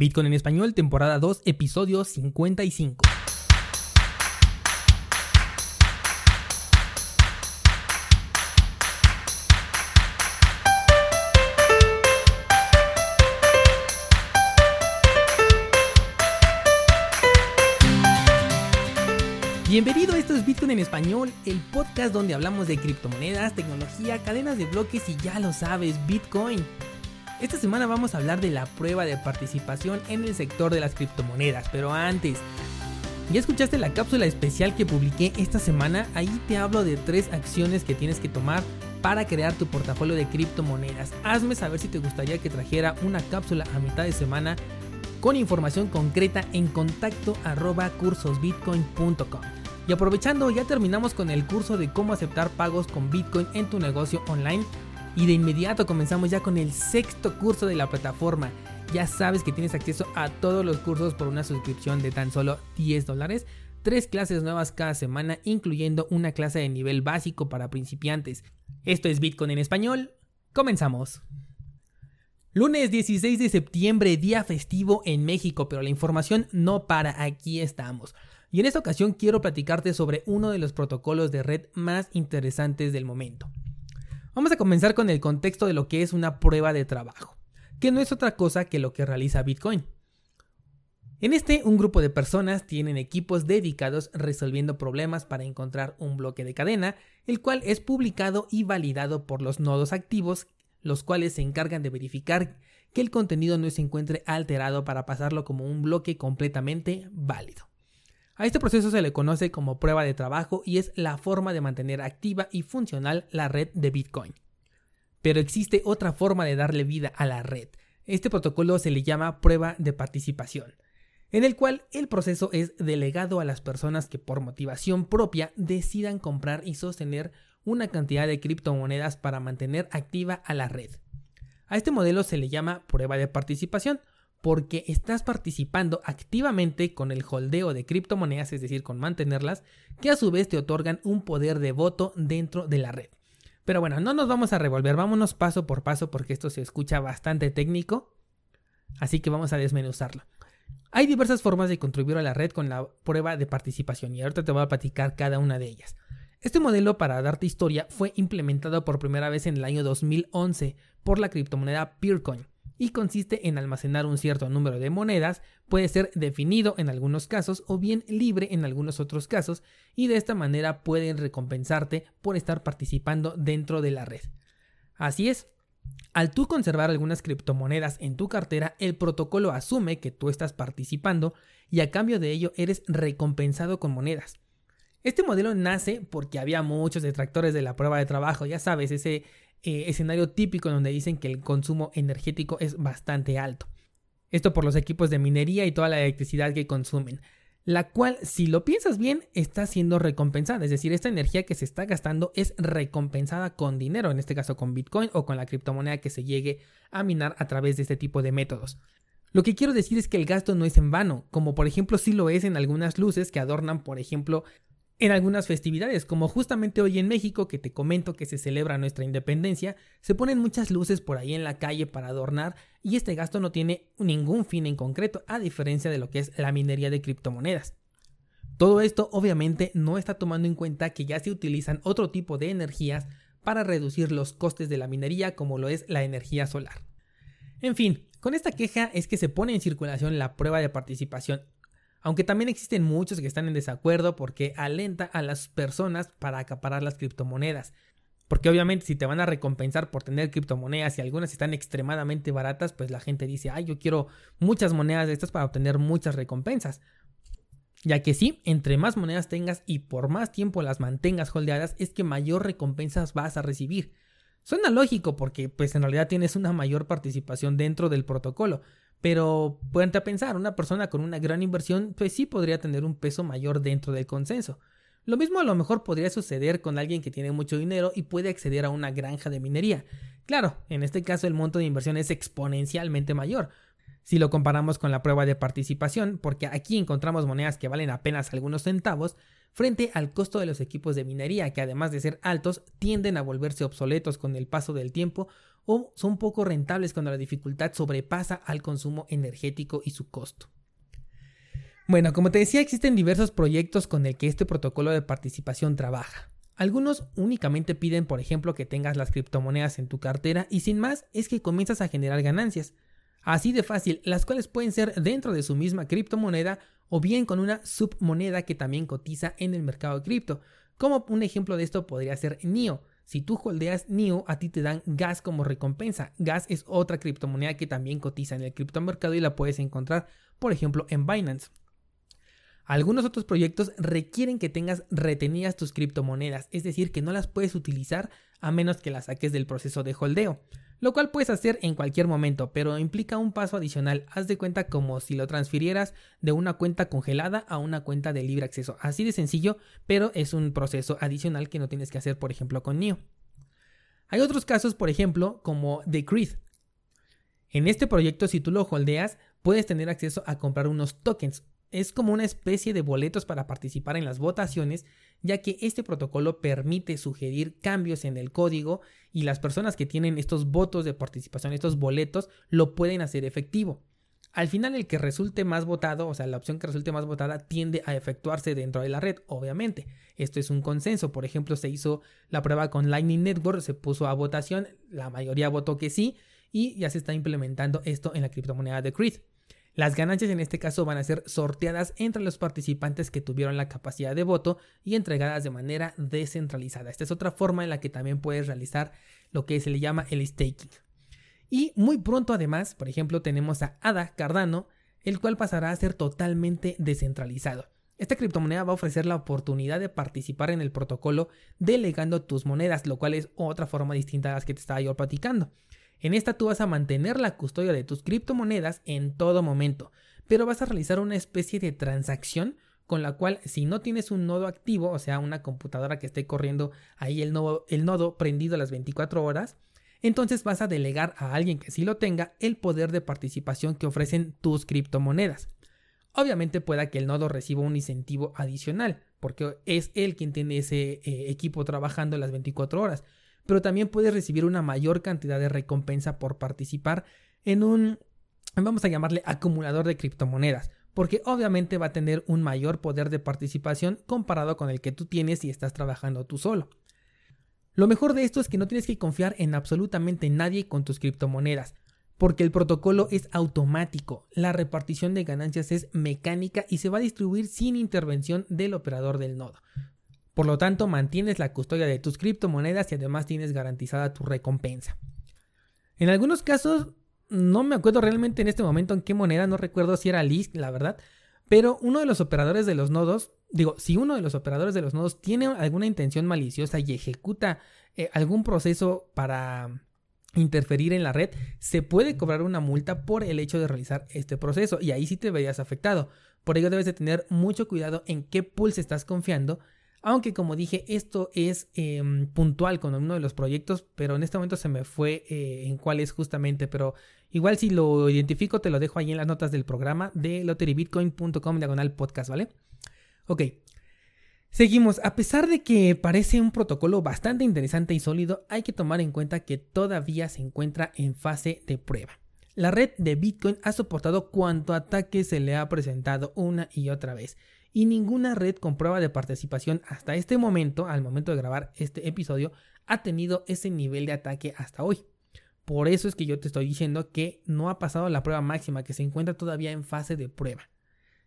Bitcoin en español, temporada 2, episodio 55. Bienvenido, esto es Bitcoin en español, el podcast donde hablamos de criptomonedas, tecnología, cadenas de bloques y ya lo sabes, Bitcoin. Esta semana vamos a hablar de la prueba de participación en el sector de las criptomonedas, pero antes, ¿ya escuchaste la cápsula especial que publiqué esta semana? Ahí te hablo de tres acciones que tienes que tomar para crear tu portafolio de criptomonedas. Hazme saber si te gustaría que trajera una cápsula a mitad de semana con información concreta en contacto arroba cursosbitcoin.com. Y aprovechando, ya terminamos con el curso de cómo aceptar pagos con Bitcoin en tu negocio online. Y de inmediato comenzamos ya con el sexto curso de la plataforma. Ya sabes que tienes acceso a todos los cursos por una suscripción de tan solo 10 dólares. Tres clases nuevas cada semana, incluyendo una clase de nivel básico para principiantes. Esto es Bitcoin en español. Comenzamos. Lunes 16 de septiembre, día festivo en México, pero la información no para, aquí estamos. Y en esta ocasión quiero platicarte sobre uno de los protocolos de red más interesantes del momento. Vamos a comenzar con el contexto de lo que es una prueba de trabajo, que no es otra cosa que lo que realiza Bitcoin. En este, un grupo de personas tienen equipos dedicados resolviendo problemas para encontrar un bloque de cadena, el cual es publicado y validado por los nodos activos, los cuales se encargan de verificar que el contenido no se encuentre alterado para pasarlo como un bloque completamente válido. A este proceso se le conoce como prueba de trabajo y es la forma de mantener activa y funcional la red de Bitcoin. Pero existe otra forma de darle vida a la red. Este protocolo se le llama prueba de participación, en el cual el proceso es delegado a las personas que por motivación propia decidan comprar y sostener una cantidad de criptomonedas para mantener activa a la red. A este modelo se le llama prueba de participación porque estás participando activamente con el holdeo de criptomonedas, es decir, con mantenerlas, que a su vez te otorgan un poder de voto dentro de la red. Pero bueno, no nos vamos a revolver, vámonos paso por paso porque esto se escucha bastante técnico, así que vamos a desmenuzarlo. Hay diversas formas de contribuir a la red con la prueba de participación y ahorita te voy a platicar cada una de ellas. Este modelo, para darte historia, fue implementado por primera vez en el año 2011 por la criptomoneda Peercoin y consiste en almacenar un cierto número de monedas, puede ser definido en algunos casos o bien libre en algunos otros casos, y de esta manera pueden recompensarte por estar participando dentro de la red. Así es, al tú conservar algunas criptomonedas en tu cartera, el protocolo asume que tú estás participando y a cambio de ello eres recompensado con monedas. Este modelo nace porque había muchos detractores de la prueba de trabajo, ya sabes, ese eh, escenario típico donde dicen que el consumo energético es bastante alto. Esto por los equipos de minería y toda la electricidad que consumen, la cual, si lo piensas bien, está siendo recompensada. Es decir, esta energía que se está gastando es recompensada con dinero, en este caso con Bitcoin o con la criptomoneda que se llegue a minar a través de este tipo de métodos. Lo que quiero decir es que el gasto no es en vano, como por ejemplo sí lo es en algunas luces que adornan, por ejemplo, en algunas festividades, como justamente hoy en México, que te comento que se celebra nuestra independencia, se ponen muchas luces por ahí en la calle para adornar y este gasto no tiene ningún fin en concreto, a diferencia de lo que es la minería de criptomonedas. Todo esto obviamente no está tomando en cuenta que ya se utilizan otro tipo de energías para reducir los costes de la minería como lo es la energía solar. En fin, con esta queja es que se pone en circulación la prueba de participación aunque también existen muchos que están en desacuerdo porque alenta a las personas para acaparar las criptomonedas. Porque obviamente si te van a recompensar por tener criptomonedas y algunas están extremadamente baratas, pues la gente dice, ay, yo quiero muchas monedas de estas para obtener muchas recompensas. Ya que sí, entre más monedas tengas y por más tiempo las mantengas holdeadas, es que mayor recompensas vas a recibir. Suena lógico porque pues en realidad tienes una mayor participación dentro del protocolo, pero pueden a pensar, una persona con una gran inversión pues sí podría tener un peso mayor dentro del consenso. Lo mismo a lo mejor podría suceder con alguien que tiene mucho dinero y puede acceder a una granja de minería. Claro, en este caso el monto de inversión es exponencialmente mayor, si lo comparamos con la prueba de participación, porque aquí encontramos monedas que valen apenas algunos centavos, frente al costo de los equipos de minería, que además de ser altos, tienden a volverse obsoletos con el paso del tiempo o son poco rentables cuando la dificultad sobrepasa al consumo energético y su costo. Bueno, como te decía, existen diversos proyectos con el que este protocolo de participación trabaja. Algunos únicamente piden, por ejemplo, que tengas las criptomonedas en tu cartera y sin más es que comienzas a generar ganancias. Así de fácil, las cuales pueden ser dentro de su misma criptomoneda o bien con una submoneda que también cotiza en el mercado de cripto. Como un ejemplo de esto podría ser NIO. Si tú holdeas NIO, a ti te dan gas como recompensa. Gas es otra criptomoneda que también cotiza en el criptomercado y la puedes encontrar, por ejemplo, en Binance. Algunos otros proyectos requieren que tengas retenidas tus criptomonedas, es decir, que no las puedes utilizar a menos que las saques del proceso de holdeo lo cual puedes hacer en cualquier momento, pero implica un paso adicional. Haz de cuenta como si lo transfirieras de una cuenta congelada a una cuenta de libre acceso. Así de sencillo, pero es un proceso adicional que no tienes que hacer, por ejemplo, con NIO. Hay otros casos, por ejemplo, como The. En este proyecto, si tú lo holdeas, puedes tener acceso a comprar unos tokens, es como una especie de boletos para participar en las votaciones, ya que este protocolo permite sugerir cambios en el código y las personas que tienen estos votos de participación, estos boletos, lo pueden hacer efectivo. Al final el que resulte más votado, o sea, la opción que resulte más votada tiende a efectuarse dentro de la red, obviamente. Esto es un consenso, por ejemplo, se hizo la prueba con Lightning Network, se puso a votación, la mayoría votó que sí y ya se está implementando esto en la criptomoneda de Creed. Las ganancias en este caso van a ser sorteadas entre los participantes que tuvieron la capacidad de voto y entregadas de manera descentralizada. Esta es otra forma en la que también puedes realizar lo que se le llama el staking. Y muy pronto además, por ejemplo, tenemos a ADA Cardano, el cual pasará a ser totalmente descentralizado. Esta criptomoneda va a ofrecer la oportunidad de participar en el protocolo delegando tus monedas, lo cual es otra forma distinta a las que te estaba yo platicando. En esta tú vas a mantener la custodia de tus criptomonedas en todo momento, pero vas a realizar una especie de transacción con la cual si no tienes un nodo activo, o sea, una computadora que esté corriendo ahí el nodo, el nodo prendido las 24 horas, entonces vas a delegar a alguien que sí lo tenga el poder de participación que ofrecen tus criptomonedas. Obviamente pueda que el nodo reciba un incentivo adicional, porque es él quien tiene ese eh, equipo trabajando las 24 horas, pero también puedes recibir una mayor cantidad de recompensa por participar en un, vamos a llamarle acumulador de criptomonedas, porque obviamente va a tener un mayor poder de participación comparado con el que tú tienes si estás trabajando tú solo. Lo mejor de esto es que no tienes que confiar en absolutamente nadie con tus criptomonedas, porque el protocolo es automático, la repartición de ganancias es mecánica y se va a distribuir sin intervención del operador del nodo. Por lo tanto, mantienes la custodia de tus criptomonedas y además tienes garantizada tu recompensa. En algunos casos, no me acuerdo realmente en este momento en qué moneda, no recuerdo si era Lisk, la verdad, pero uno de los operadores de los nodos, digo, si uno de los operadores de los nodos tiene alguna intención maliciosa y ejecuta eh, algún proceso para interferir en la red, se puede cobrar una multa por el hecho de realizar este proceso y ahí sí te verías afectado. Por ello debes de tener mucho cuidado en qué pulse estás confiando aunque como dije, esto es em, puntual con uno de los proyectos, pero en este momento se me fue eh, en cuál es justamente, pero igual si lo identifico te lo dejo ahí en las notas del programa de lotterybitcoin.com diagonal podcast, ¿vale? Ok. Seguimos, a pesar de que parece un protocolo bastante interesante y sólido, hay que tomar en cuenta que todavía se encuentra en fase de prueba. La red de Bitcoin ha soportado cuanto ataque se le ha presentado una y otra vez y ninguna red con prueba de participación hasta este momento, al momento de grabar este episodio, ha tenido ese nivel de ataque hasta hoy. Por eso es que yo te estoy diciendo que no ha pasado la prueba máxima, que se encuentra todavía en fase de prueba.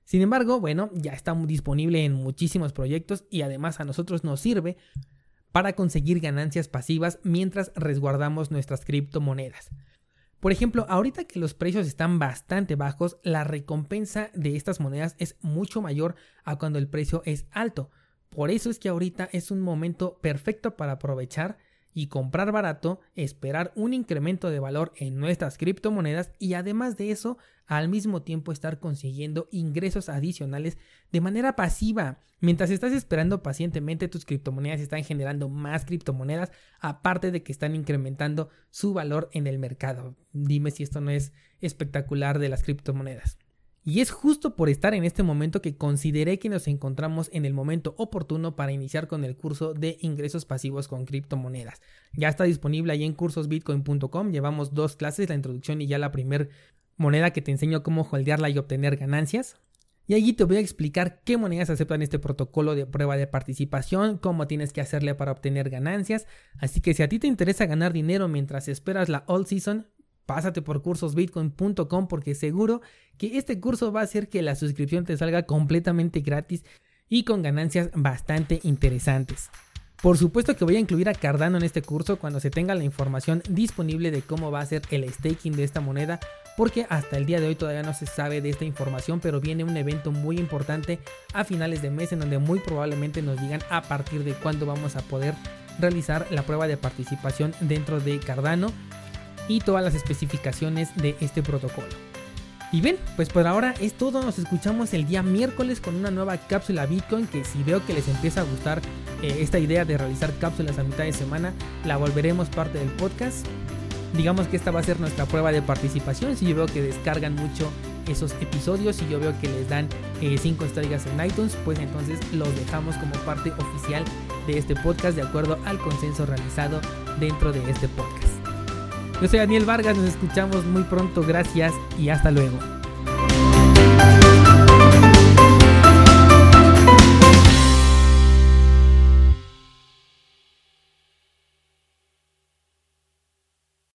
Sin embargo, bueno, ya está disponible en muchísimos proyectos y además a nosotros nos sirve para conseguir ganancias pasivas mientras resguardamos nuestras criptomonedas. Por ejemplo, ahorita que los precios están bastante bajos, la recompensa de estas monedas es mucho mayor a cuando el precio es alto. Por eso es que ahorita es un momento perfecto para aprovechar y comprar barato, esperar un incremento de valor en nuestras criptomonedas y además de eso, al mismo tiempo estar consiguiendo ingresos adicionales de manera pasiva. Mientras estás esperando pacientemente, tus criptomonedas están generando más criptomonedas, aparte de que están incrementando su valor en el mercado. Dime si esto no es espectacular de las criptomonedas. Y es justo por estar en este momento que consideré que nos encontramos en el momento oportuno para iniciar con el curso de ingresos pasivos con criptomonedas. Ya está disponible ahí en cursosbitcoin.com. Llevamos dos clases, la introducción y ya la primer moneda que te enseño cómo holdearla y obtener ganancias. Y allí te voy a explicar qué monedas aceptan este protocolo de prueba de participación, cómo tienes que hacerle para obtener ganancias. Así que si a ti te interesa ganar dinero mientras esperas la all season, Pásate por cursosbitcoin.com porque seguro que este curso va a hacer que la suscripción te salga completamente gratis y con ganancias bastante interesantes. Por supuesto que voy a incluir a Cardano en este curso cuando se tenga la información disponible de cómo va a ser el staking de esta moneda, porque hasta el día de hoy todavía no se sabe de esta información, pero viene un evento muy importante a finales de mes en donde muy probablemente nos digan a partir de cuándo vamos a poder realizar la prueba de participación dentro de Cardano y todas las especificaciones de este protocolo. Y bien, pues por ahora es todo, nos escuchamos el día miércoles con una nueva cápsula Bitcoin que si veo que les empieza a gustar eh, esta idea de realizar cápsulas a mitad de semana, la volveremos parte del podcast. Digamos que esta va a ser nuestra prueba de participación, si yo veo que descargan mucho esos episodios y yo veo que les dan 5 eh, estrellas en iTunes, pues entonces los dejamos como parte oficial de este podcast de acuerdo al consenso realizado dentro de este podcast. Yo soy Daniel Vargas, nos escuchamos muy pronto, gracias y hasta luego.